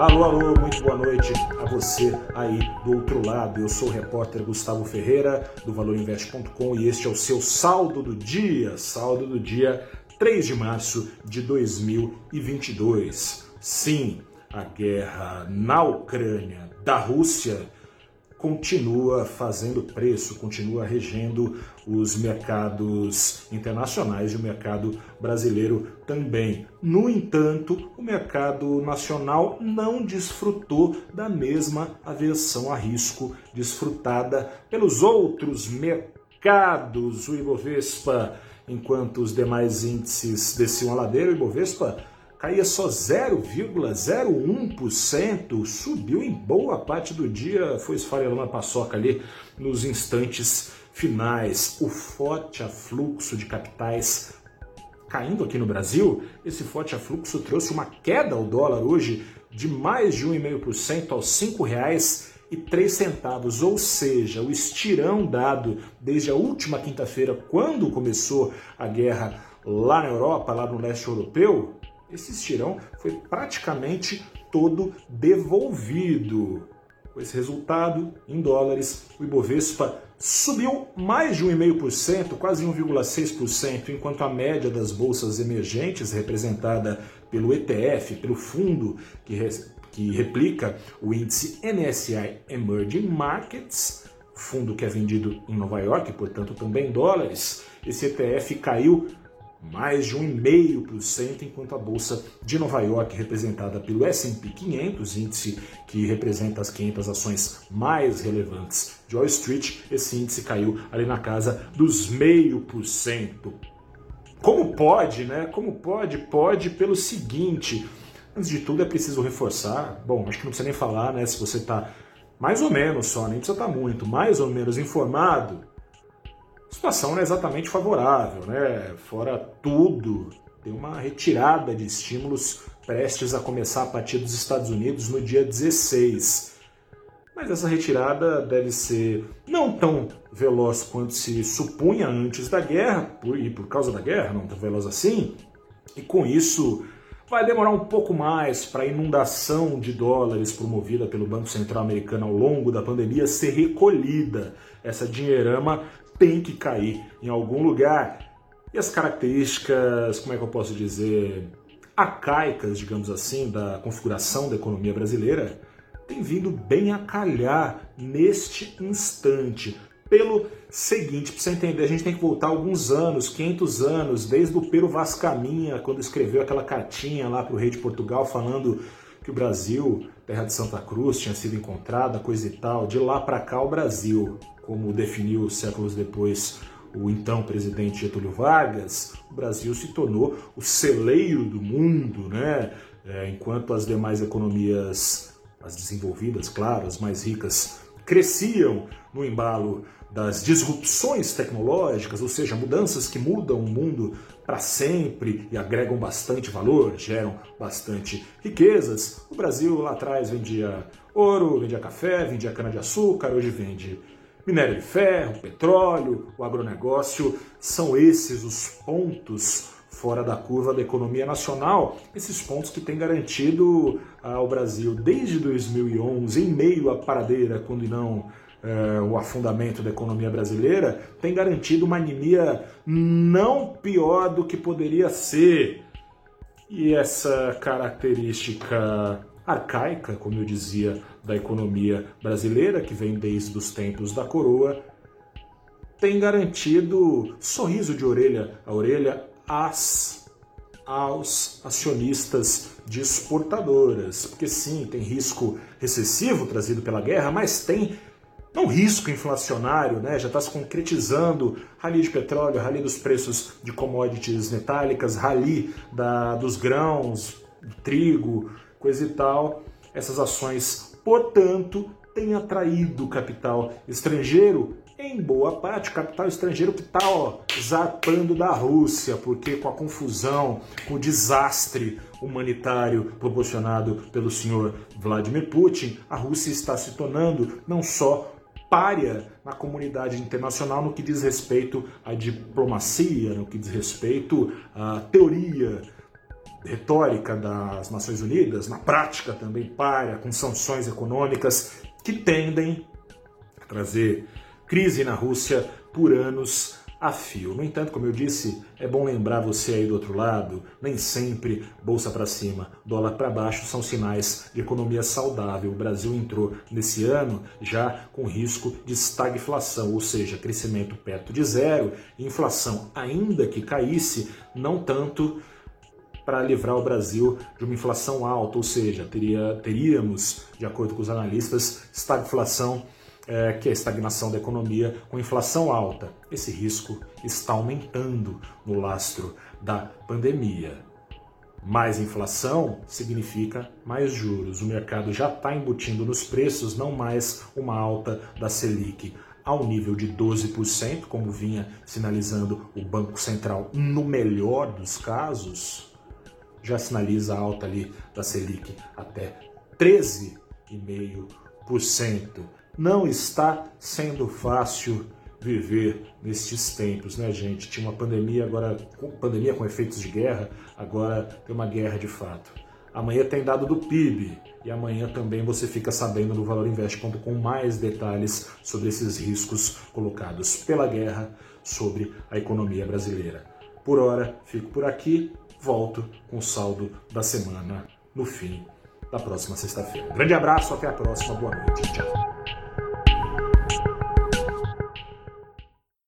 Alô, alô, muito boa noite a você aí do outro lado. Eu sou o repórter Gustavo Ferreira do valorinvest.com e este é o seu saldo do dia, saldo do dia 3 de março de 2022. Sim, a guerra na Ucrânia da Rússia continua fazendo preço, continua regendo os mercados internacionais e o mercado brasileiro também. No entanto, o mercado nacional não desfrutou da mesma aversão a risco desfrutada pelos outros mercados. O Ibovespa, enquanto os demais índices desciam a ladeira, o Ibovespa caía só 0,01%, subiu em boa parte do dia, foi esfarelando a paçoca ali nos instantes finais. O forte afluxo de capitais caindo aqui no Brasil, esse forte afluxo trouxe uma queda ao dólar hoje de mais de 1,5% aos R$ 5,03, ou seja, o estirão dado desde a última quinta-feira, quando começou a guerra lá na Europa, lá no leste europeu, esse estirão foi praticamente todo devolvido. Com esse resultado, em dólares, o Ibovespa subiu mais de 1,5%, quase 1,6%, enquanto a média das bolsas emergentes, representada pelo ETF, pelo fundo que, que replica o índice NSI Emerging Markets, fundo que é vendido em Nova York, portanto também em dólares, esse ETF caiu mais de 1,5%, enquanto a bolsa de Nova York, representada pelo S&P 500, índice que representa as 500 ações mais relevantes de Wall Street, esse índice caiu ali na casa dos 0,5%. Como pode, né? Como pode? Pode pelo seguinte, antes de tudo é preciso reforçar, bom, acho que não precisa nem falar, né, se você está mais ou menos só, nem precisa estar tá muito, mais ou menos informado, situação não é exatamente favorável, né? Fora tudo, tem uma retirada de estímulos prestes a começar a partir dos Estados Unidos no dia 16. Mas essa retirada deve ser não tão veloz quanto se supunha antes da guerra, e por causa da guerra, não tão veloz assim, e com isso vai demorar um pouco mais para a inundação de dólares promovida pelo Banco Central Americano ao longo da pandemia ser recolhida. Essa dinheirama tem que cair em algum lugar. E as características, como é que eu posso dizer, arcaicas, digamos assim, da configuração da economia brasileira, tem vindo bem a calhar neste instante. Pelo seguinte, para você entender, a gente tem que voltar alguns anos, 500 anos, desde o Pero Vascaminha, quando escreveu aquela cartinha lá para o rei de Portugal falando que o Brasil, terra de Santa Cruz, tinha sido encontrada, coisa e tal. De lá para cá, o Brasil como definiu séculos depois o então presidente Getúlio Vargas, o Brasil se tornou o celeiro do mundo, né? É, enquanto as demais economias, as desenvolvidas, claro, as mais ricas, cresciam no embalo das disrupções tecnológicas, ou seja, mudanças que mudam o mundo para sempre e agregam bastante valor, geram bastante riquezas. O Brasil lá atrás vendia ouro, vendia café, vendia cana-de-açúcar, hoje vende Minério de ferro, petróleo, o agronegócio, são esses os pontos fora da curva da economia nacional, esses pontos que têm garantido ao Brasil desde 2011, em meio à paradeira, quando não é, o afundamento da economia brasileira, tem garantido uma anemia não pior do que poderia ser. E essa característica arcaica, como eu dizia, da economia brasileira, que vem desde os tempos da coroa, tem garantido sorriso de orelha a orelha às, aos acionistas de exportadoras. Porque sim, tem risco recessivo trazido pela guerra, mas tem não risco inflacionário, né? já está se concretizando rally de petróleo, rally dos preços de commodities metálicas, rally da, dos grãos, do trigo, coisa e tal. Essas ações, portanto, têm atraído capital estrangeiro, em boa parte, capital estrangeiro que está zarpando da Rússia, porque com a confusão, com o desastre humanitário proporcionado pelo senhor Vladimir Putin, a Rússia está se tornando não só párea na comunidade internacional no que diz respeito à diplomacia, no que diz respeito à teoria retórica das Nações Unidas, na prática também paira com sanções econômicas que tendem a trazer crise na Rússia por anos a fio. No entanto, como eu disse, é bom lembrar você aí do outro lado, nem sempre bolsa para cima, dólar para baixo são sinais de economia saudável. O Brasil entrou nesse ano já com risco de estagflação, ou seja, crescimento perto de zero, inflação ainda que caísse, não tanto para livrar o Brasil de uma inflação alta, ou seja, teria, teríamos, de acordo com os analistas, estagflação é, que é a estagnação da economia com inflação alta. Esse risco está aumentando no lastro da pandemia. Mais inflação significa mais juros. O mercado já está embutindo nos preços não mais uma alta da Selic ao nível de 12%, como vinha sinalizando o Banco Central no melhor dos casos, já sinaliza a alta ali da Selic até 13,5%. Não está sendo fácil viver nestes tempos, né, gente? Tinha uma pandemia, agora pandemia com efeitos de guerra, agora tem uma guerra de fato. Amanhã tem dado do PIB e amanhã também você fica sabendo no valorinvest.com com mais detalhes sobre esses riscos colocados pela guerra sobre a economia brasileira. Por hora, fico por aqui, volto com o saldo da semana no fim da próxima sexta-feira. grande abraço, até a próxima, boa noite, tchau.